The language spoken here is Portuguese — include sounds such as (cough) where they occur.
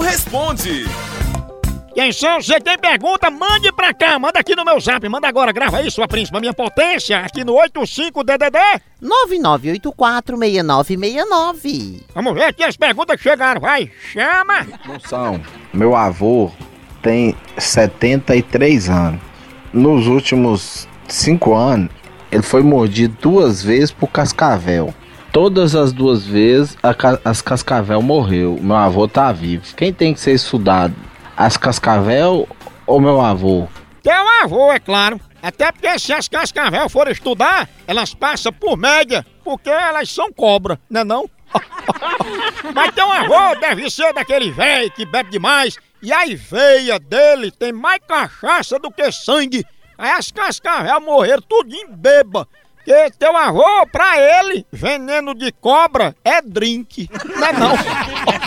responde. Atenção, você tem pergunta? Mande pra cá, manda aqui no meu zap, manda agora, grava aí, sua príncipa, minha potência, aqui no 85DDD. 99846969. Vamos ver aqui as perguntas que chegaram, vai, chama. Moção, meu avô tem 73 anos. Nos últimos 5 anos, ele foi mordido duas vezes por cascavel. Todas as duas vezes, a as cascavel morreu. Meu avô tá vivo. Quem tem que ser estudado? As cascavel ou meu avô? Teu avô, é claro. Até porque se as cascavel forem estudar, elas passam por média, porque elas são cobra, né não? (laughs) Mas teu avô deve ser daquele velho que bebe demais, e a veia dele tem mais cachaça do que sangue. Aí as cascavel morreram tudo em beba. Porque teu avô, pra ele, veneno de cobra é drink, né não? (laughs)